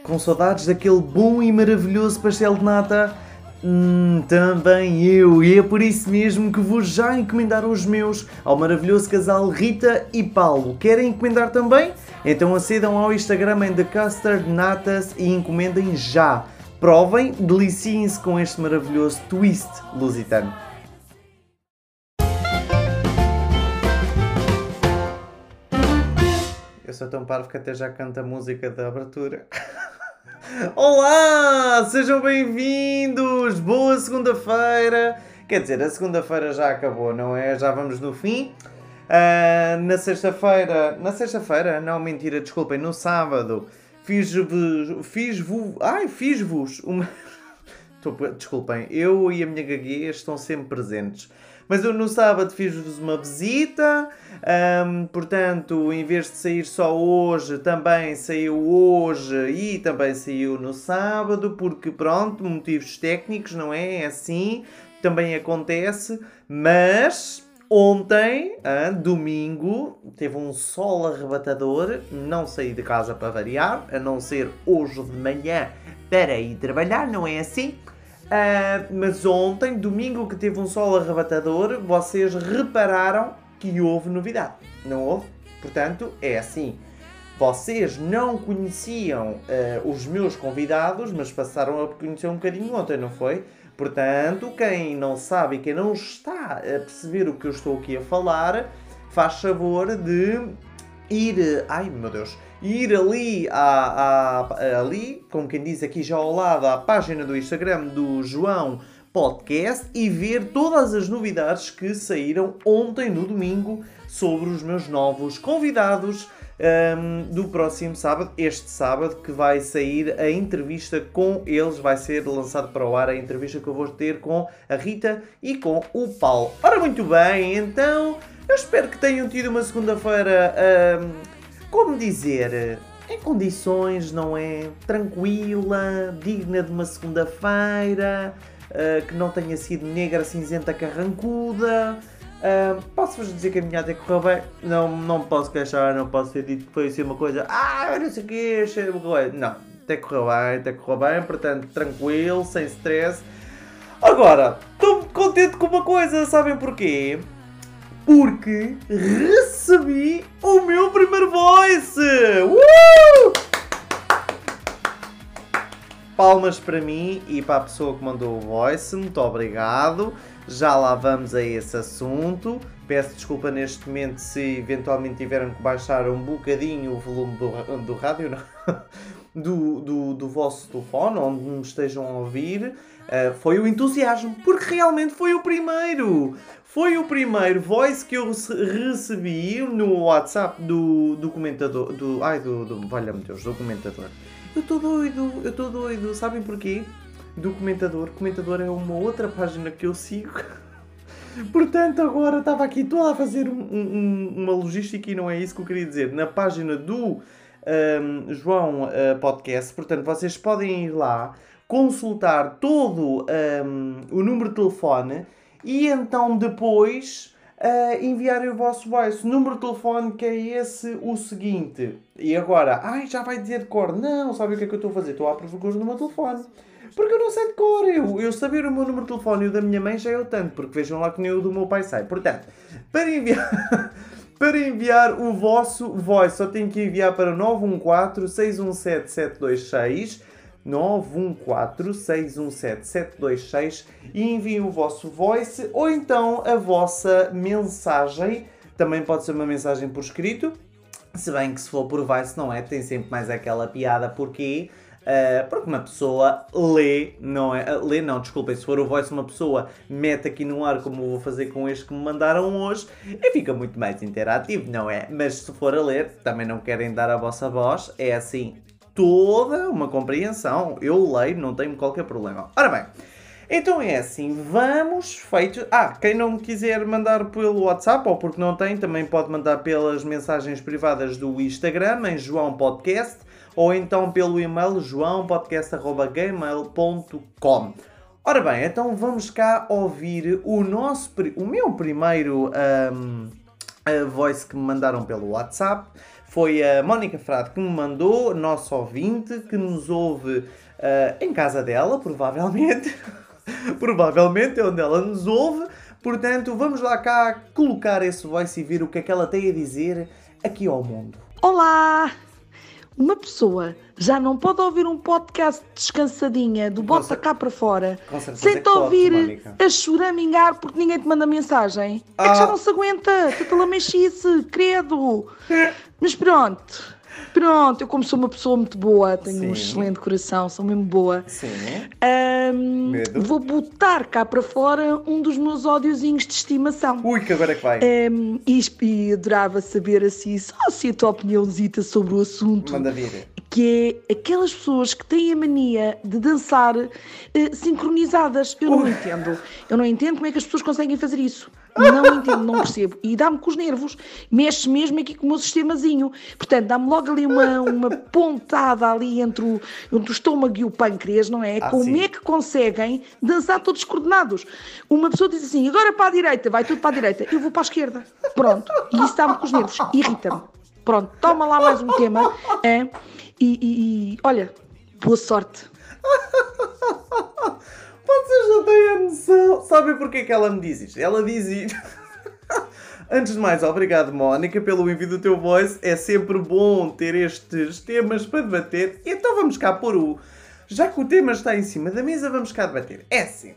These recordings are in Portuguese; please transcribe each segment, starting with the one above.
Com saudades daquele bom e maravilhoso pastel de nata? Hum, também eu, e é por isso mesmo que vou já encomendar os meus ao maravilhoso casal Rita e Paulo. Querem encomendar também? Então acedam ao Instagram em The Custard Natas e encomendem já. Provem, deliciem-se com este maravilhoso twist lusitano. Eu sou tão parvo que até já canto a música da abertura. Olá! Sejam bem-vindos! Boa segunda-feira! Quer dizer, a segunda-feira já acabou, não é? Já vamos no fim. Uh, na sexta-feira. Na sexta-feira? Não, mentira, desculpem. No sábado fiz-vos. Fiz-vos. Ai, fiz-vos uma. Desculpem, eu e a minha gaguez estão sempre presentes. Mas eu no sábado fiz-vos uma visita, um, portanto, em vez de sair só hoje, também saiu hoje e também saiu no sábado, porque pronto, motivos técnicos, não é? É assim, também acontece, mas ontem, hein, domingo, teve um sol arrebatador, não saí de casa para variar, a não ser hoje de manhã para ir trabalhar, não é assim? Uh, mas ontem, domingo que teve um sol arrebatador, vocês repararam que houve novidade. Não houve? Portanto, é assim. Vocês não conheciam uh, os meus convidados, mas passaram a conhecer um bocadinho ontem, não foi? Portanto, quem não sabe e quem não está a perceber o que eu estou aqui a falar, faz favor de ir. Ai meu Deus! Ir ali, à, à, ali, como quem diz aqui já ao lado, à página do Instagram do João Podcast e ver todas as novidades que saíram ontem no domingo sobre os meus novos convidados um, do próximo sábado, este sábado, que vai sair a entrevista com eles, vai ser lançado para o ar a entrevista que eu vou ter com a Rita e com o Paulo. Ora, muito bem, então eu espero que tenham tido uma segunda-feira. Um, como dizer, em condições, não é? Tranquila, digna de uma segunda-feira, uh, que não tenha sido negra, cinzenta, carrancuda. Uh, Posso-vos dizer que a minha até correu bem? Não, não posso queixar, não posso ter dito que foi assim uma coisa. Ah, não sei o quê, Não, até correu bem, até correu bem, portanto, tranquilo, sem stress. Agora, estou contente com uma coisa, sabem porquê? porque recebi o meu primeiro voice! Uh! Palmas para mim e para a pessoa que mandou o voice, muito obrigado. Já lá vamos a esse assunto. Peço desculpa neste momento se eventualmente tiveram que baixar um bocadinho o volume do, do rádio, não? Do, do, do vosso telefone, onde me estejam a ouvir. Uh, foi o entusiasmo, porque realmente foi o primeiro. Foi o primeiro voice que eu recebi no WhatsApp do, do comentador. Do, ai, do. do Valha-me Deus, do comentador. Eu estou doido, eu estou doido. Sabem porquê? Do comentador. Comentador é uma outra página que eu sigo. Portanto, agora estava aqui toda a fazer um, um, uma logística e não é isso que eu queria dizer. Na página do um, João uh, Podcast, portanto, vocês podem ir lá consultar todo o número de telefone e então depois uh, enviarem o vosso voice. Número de telefone que é esse o seguinte. E agora, ai, já vai dizer de cor. Não, sabe o que é que eu estou a fazer? Estou à procura do meu telefone. Porque eu não sei de cor. Eu, eu saber o meu número de telefone e o da minha mãe já é o tanto. Porque vejam lá que nem o do meu pai sai. Portanto, para enviar... para enviar o vosso voice, só tem que enviar para 914 617 726 914-617-726 e enviem o vosso voice ou então a vossa mensagem. Também pode ser uma mensagem por escrito, se bem que se for por voice não é, tem sempre mais aquela piada, porque Uh, porque uma pessoa lê, não é? Uh, lê, não, desculpem, se for o voice, uma pessoa mete aqui no ar, como vou fazer com este que me mandaram hoje, e fica muito mais interativo, não é? Mas se for a ler, também não querem dar a vossa voz, é assim, toda uma compreensão. Eu leio, não tenho qualquer problema. Ora bem, então é assim, vamos feito. Ah, quem não quiser mandar pelo WhatsApp ou porque não tem, também pode mandar pelas mensagens privadas do Instagram em João Podcast ou então pelo e-mail joãopodcast.gmail.com. Ora bem, então vamos cá ouvir o nosso, o meu primeiro um, voice que me mandaram pelo WhatsApp Foi a Mónica Frade que me mandou, nosso ouvinte, que nos ouve uh, em casa dela, provavelmente. provavelmente é onde ela nos ouve. Portanto, vamos lá cá colocar esse voice e ver o que é que ela tem a dizer aqui ao mundo. Olá! Uma pessoa já não pode ouvir um podcast descansadinha do bota cá para fora sem te ouvir a choramingar porque ninguém te manda mensagem. Ah. É que já ah. não se aguenta, tanta lamechice, credo. Mas pronto. Pronto, eu como sou uma pessoa muito boa, tenho Sim. um excelente coração, sou mesmo boa. Sim. Um, vou botar cá para fora um dos meus ódiozinhos de estimação. Ui, que agora é que vai. Um, e, e adorava saber assim, só assim a tua opiniãozita sobre o assunto. Manda vir. Que é aquelas pessoas que têm a mania de dançar uh, sincronizadas. Eu não entendo. Eu não entendo como é que as pessoas conseguem fazer isso. Não entendo, não percebo. E dá-me com os nervos. Mexe mesmo aqui com o meu sistemazinho. Portanto, dá-me logo ali uma, uma pontada ali entre o, entre o estômago e o pâncreas, não é? Ah, Como sim. é que conseguem dançar todos coordenados? Uma pessoa diz assim, agora para a direita, vai tudo para a direita. Eu vou para a esquerda. Pronto. E isso dá-me com os nervos. Irrita-me. Pronto, toma lá mais um tema. É? E, e, e olha, boa sorte. Vocês não têm a noção. Sabem porquê que ela me diz isto? Ela diz isto. Antes de mais, obrigado Mónica pelo envio do teu voice. É sempre bom ter estes temas para debater. Então vamos cá pôr o. Já que o tema está em cima da mesa, vamos cá debater. É assim.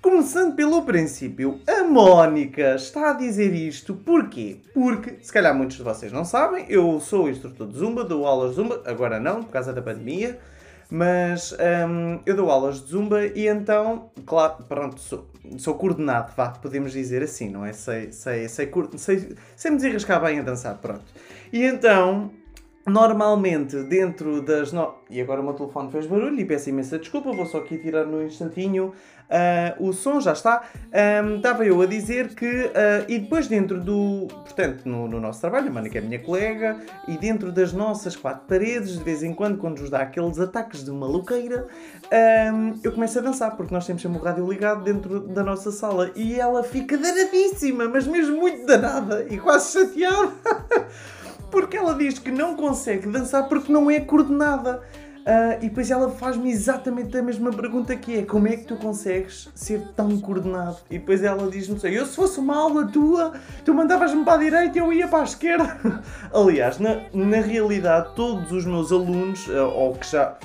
Começando pelo princípio, a Mónica está a dizer isto porquê? Porque, se calhar muitos de vocês não sabem, eu sou instrutor de Zumba, dou aulas de Zumba, agora não, por causa da pandemia. Mas um, eu dou aulas de zumba e então, claro, pronto, sou, sou coordenado, vá, podemos dizer assim, não é? Sei, sei, sei, sei, sei me desenrascar bem a dançar, pronto. E então, normalmente, dentro das. No... E agora o meu telefone fez barulho e peço imensa desculpa, vou só aqui tirar no instantinho Uh, o som já está. Um, estava eu a dizer que, uh, e depois dentro do, portanto, no, no nosso trabalho, a Mónica é minha colega, e dentro das nossas quatro paredes, de vez em quando, quando nos dá aqueles ataques de maluqueira, um, eu começo a dançar, porque nós temos sempre o rádio ligado dentro da nossa sala, e ela fica danadíssima, mas mesmo muito danada, e quase chateada, porque ela diz que não consegue dançar porque não é coordenada. Uh, e depois ela faz-me exatamente a mesma pergunta que é como é que tu consegues ser tão coordenado? E depois ela diz-me assim, eu se fosse uma aula tua, tu mandavas-me para a direita e eu ia para a esquerda. Aliás, na, na realidade, todos os meus alunos, uh, ou que já...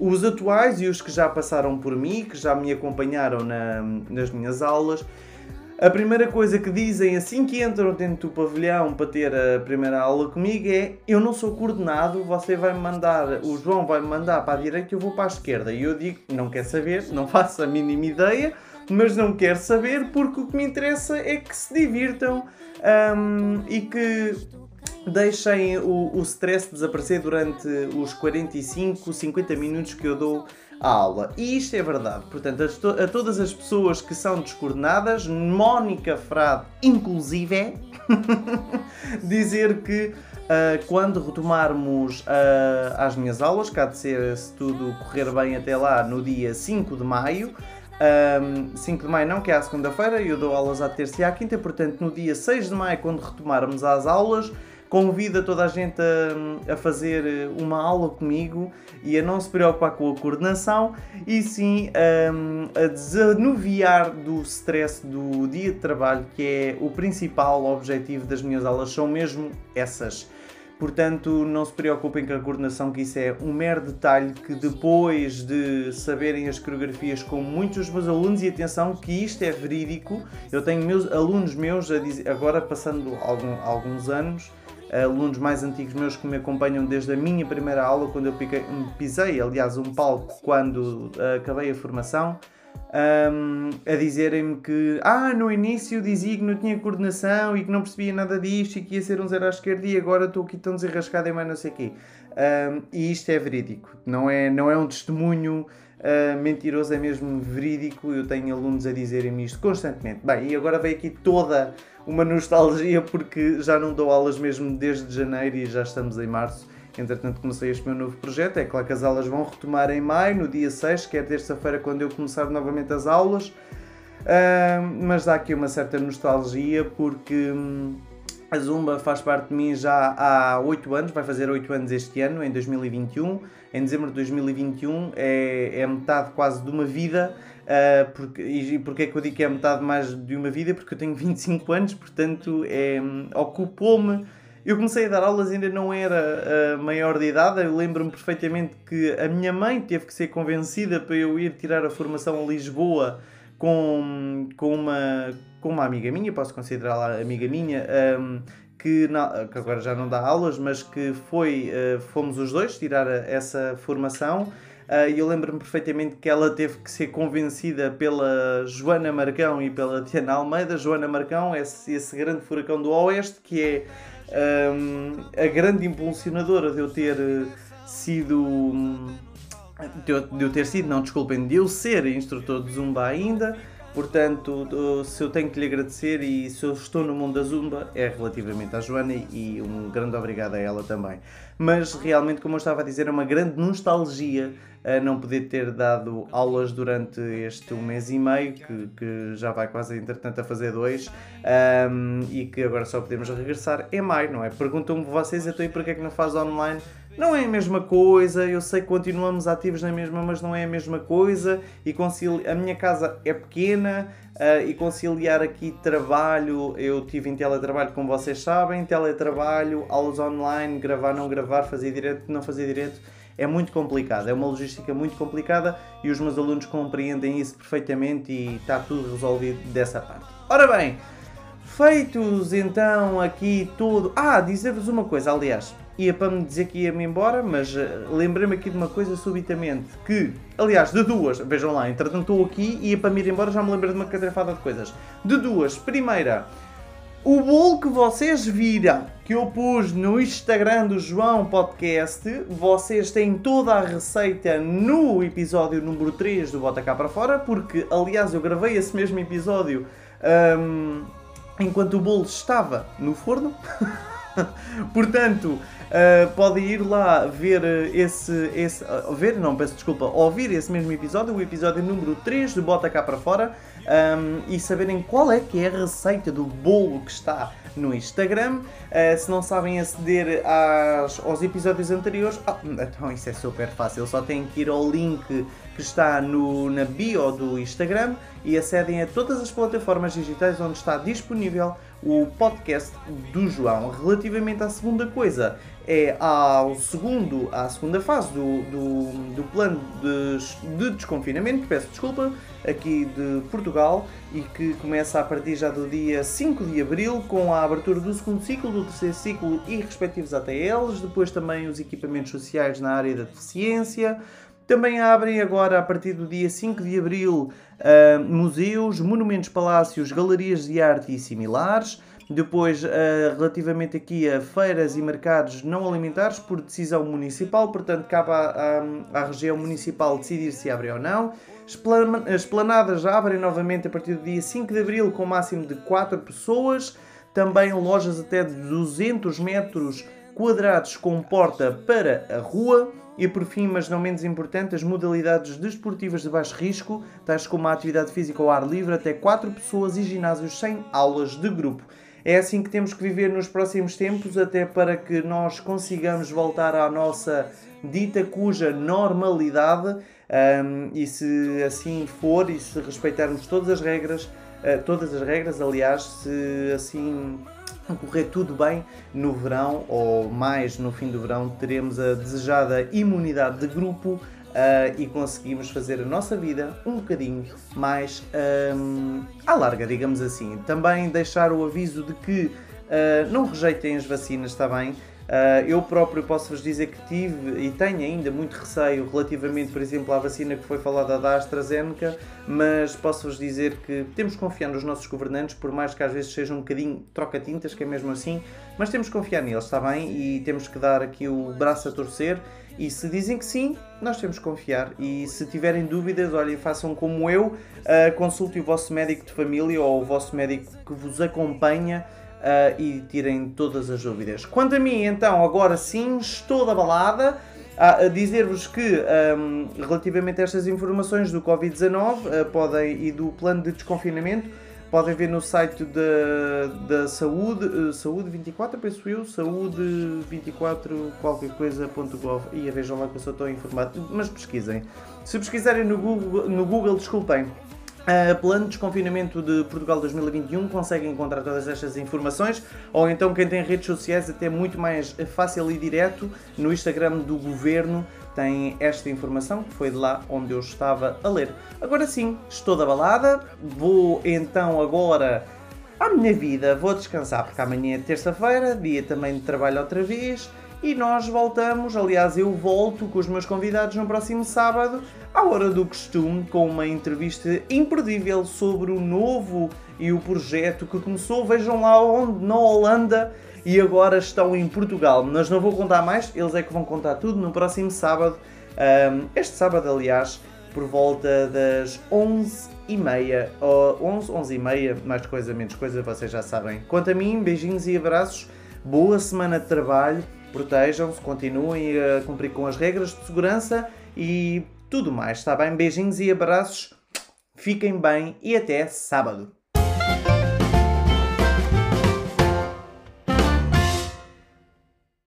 Os atuais e os que já passaram por mim, que já me acompanharam na, nas minhas aulas, a primeira coisa que dizem assim que entram dentro do pavilhão para ter a primeira aula comigo é eu não sou coordenado, você vai me mandar, o João vai me mandar para a direita e eu vou para a esquerda. E eu digo, não quer saber, não faço a mínima ideia, mas não quero saber porque o que me interessa é que se divirtam um, e que deixem o, o stress desaparecer durante os 45, 50 minutos que eu dou a aula. E isto é verdade. Portanto, a, to a todas as pessoas que são descoordenadas, Mónica Frade, inclusive, dizer que uh, quando retomarmos uh, as minhas aulas, cá de ser, se tudo correr bem até lá, no dia 5 de maio, um, 5 de maio não, que é a segunda-feira, eu dou aulas à terça e à quinta, portanto no dia 6 de maio, quando retomarmos as aulas, convida toda a gente a, a, fazer uma aula comigo e a não se preocupar com a coordenação e sim um, a desanuviar do stress do dia de trabalho, que é o principal objetivo das minhas aulas, são mesmo essas. Portanto, não se preocupem com a coordenação, que isso é um mero detalhe que depois de saberem as coreografias com muitos dos meus alunos, e atenção que isto é verídico, eu tenho meus alunos meus, dizer, agora passando algum, alguns anos, alunos mais antigos meus que me acompanham desde a minha primeira aula, quando eu pisei, aliás, um palco quando uh, acabei a formação, um, a dizerem-me que ah, no início dizia que não tinha coordenação e que não percebia nada disto e que ia ser um zero à esquerda e agora estou aqui tão desenrascado e mais não sei o quê. Um, e isto é verídico, não é, não é um testemunho uh, mentiroso, é mesmo verídico. Eu tenho alunos a dizerem-me isto constantemente. Bem, e agora veio aqui toda uma nostalgia porque já não dou aulas mesmo desde janeiro e já estamos em março. Entretanto, comecei este meu novo projeto. É claro que as aulas vão retomar em maio, no dia 6, que é terça-feira, quando eu começar novamente as aulas. Uh, mas dá aqui uma certa nostalgia porque. Hum, A Zumba faz parte de mim já há 8 anos, vai fazer 8 anos este ano, em 2021. Em dezembro de 2021 é, é metade quase de uma vida. Uh, porque, e porquê é que eu digo que é metade mais de uma vida? Porque eu tenho 25 anos, portanto é, ocupou-me. Eu comecei a dar aulas, ainda não era uh, maior de idade. Eu lembro-me perfeitamente que a minha mãe teve que ser convencida para eu ir tirar a formação a Lisboa com, com, uma, com uma amiga minha, posso considerá-la amiga minha, um, que, não, que, agora já não dá aulas, mas que foi, uh, fomos os dois tirar essa formação. Uh, e eu lembro-me perfeitamente que ela teve que ser convencida pela Joana Marcão e pela Tiana Almeida. Joana Marcão, esse, esse grande furacão do Oeste, que é um, a grande impulsionadora de eu ter sido. Um, de eu, de eu ter sido, não, desculpem, de eu ser instrutor de Zumba ainda. Portanto, se eu tenho que lhe agradecer e se eu estou no mundo da Zumba, é relativamente à Joana e um grande obrigado a ela também. Mas realmente, como eu estava a dizer, é uma grande nostalgia a não poder ter dado aulas durante este um mês e meio, que, que já vai quase entretanto a fazer dois, um, e que agora só podemos regressar em maio, não é? Perguntam-me vocês, então e porquê é que não faz online? Não é a mesma coisa, eu sei que continuamos ativos na mesma, mas não é a mesma coisa. E concili... a minha casa é pequena uh, e conciliar aqui trabalho, eu tive em teletrabalho, como vocês sabem, teletrabalho, aulas online, gravar, não gravar, fazer direto, não fazer direto, é muito complicado. É uma logística muito complicada e os meus alunos compreendem isso perfeitamente e está tudo resolvido dessa parte. Ora bem, feitos então aqui tudo. Ah, dizer-vos uma coisa, aliás ia para me dizer que ia-me embora, mas uh, lembrei-me aqui de uma coisa subitamente, que, aliás, de duas, vejam lá, entretanto estou aqui e ia para me ir embora, já me lembrei de uma catrafada de coisas. De duas, primeira, o bolo que vocês viram, que eu pus no Instagram do João Podcast, vocês têm toda a receita no episódio número 3 do Bota Cá para Fora, porque, aliás, eu gravei esse mesmo episódio um, enquanto o bolo estava no forno. Portanto, Uh, podem ir lá ver esse. esse uh, ver, não, peço desculpa, ouvir esse mesmo episódio, o episódio número 3 de Bota Cá para Fora, um, e saberem qual é que é a receita do bolo que está no Instagram. Uh, se não sabem aceder às, aos episódios anteriores, oh, então isso é super fácil, só têm que ir ao link que está no, na bio do Instagram e acedem a todas as plataformas digitais onde está disponível o podcast do João. Relativamente à segunda coisa, é ao segundo, à segunda fase do, do, do plano de, de, desconfinamento, peço desculpa, aqui de Portugal e que começa a partir já do dia 5 de Abril com a abertura do segundo ciclo, do terceiro ciclo e respectivos ATLs, depois também os equipamentos sociais na área da deficiência. Também abrem agora, a partir do dia 5 de Abril, uh, museus, monumentos, palácios, galerias de arte e similares. Depois, uh, relativamente aqui a feiras e mercados não alimentares, por decisão municipal, portanto, cabe à, à, à região municipal decidir se abre ou não. Esplanadas abrem novamente a partir do dia 5 de abril, com máximo de 4 pessoas. Também lojas até de 200 metros quadrados com porta para a rua. E por fim, mas não menos importante, as modalidades desportivas de baixo risco, tais como a atividade física ao ar livre, até 4 pessoas e ginásios sem aulas de grupo. É assim que temos que viver nos próximos tempos, até para que nós consigamos voltar à nossa dita cuja normalidade. Um, e se assim for, e se respeitarmos todas as regras, uh, todas as regras, aliás, se assim correr tudo bem no verão ou mais no fim do verão, teremos a desejada imunidade de grupo uh, e conseguimos fazer a nossa vida um bocadinho mais um, à larga, digamos assim. Também deixar o aviso de que não rejeitem as vacinas, está bem? Uh, eu próprio posso-vos dizer que tive e tenho ainda muito receio relativamente, por exemplo, à vacina que foi falada da AstraZeneca, mas posso-vos dizer que temos que confiar nos nossos governantes, por mais que às vezes sejam um bocadinho troca-tintas, que é mesmo assim, mas temos que confiar neles, está bem? E temos que dar aqui o braço a torcer e se dizem que sim, nós temos que confiar. E se tiverem dúvidas, olhem, façam como eu, uh, consultem o vosso médico de família ou o vosso médico que vos acompanha uh, e tirem todas as dúvidas. Quanto a mim, então, agora sim, estou da balada. A dizer-vos que, um, relativamente a estas informações do Covid-19 uh, podem, e do plano de desconfinamento, podem ver no site da, da Saúde, uh, Saúde 24, penso eu, Saúde 24 qualquer coisa.gov. E vejam lá que eu sou tão informado, mas pesquisem. Se pesquisarem no Google, no Google desculpem, Uh, plano de desconfinamento de Portugal 2021 conseguem encontrar todas estas informações ou então quem tem redes sociais até muito mais fácil e direto no Instagram do Governo tem esta informação que foi de lá onde eu estava a ler. Agora sim, estou da balada, vou então agora à minha vida, vou descansar porque amanhã é terça-feira, dia também de trabalho outra vez e nós voltamos, aliás, eu volto com os meus convidados no próximo sábado, à hora do costume, com uma entrevista imperdível sobre o novo e o projeto que começou, vejam lá onde, na Holanda, e agora estão em Portugal. Mas não vou contar mais, eles é que vão contar tudo no próximo sábado. Este sábado, aliás, por volta das 11h30, ou 11, 11h30, mais coisa, menos coisa, vocês já sabem. Quanto a mim, beijinhos e abraços, boa semana de trabalho protejam-se, continuem a cumprir com as regras de segurança e tudo mais, está bem? Beijinhos e abraços, fiquem bem e até sábado.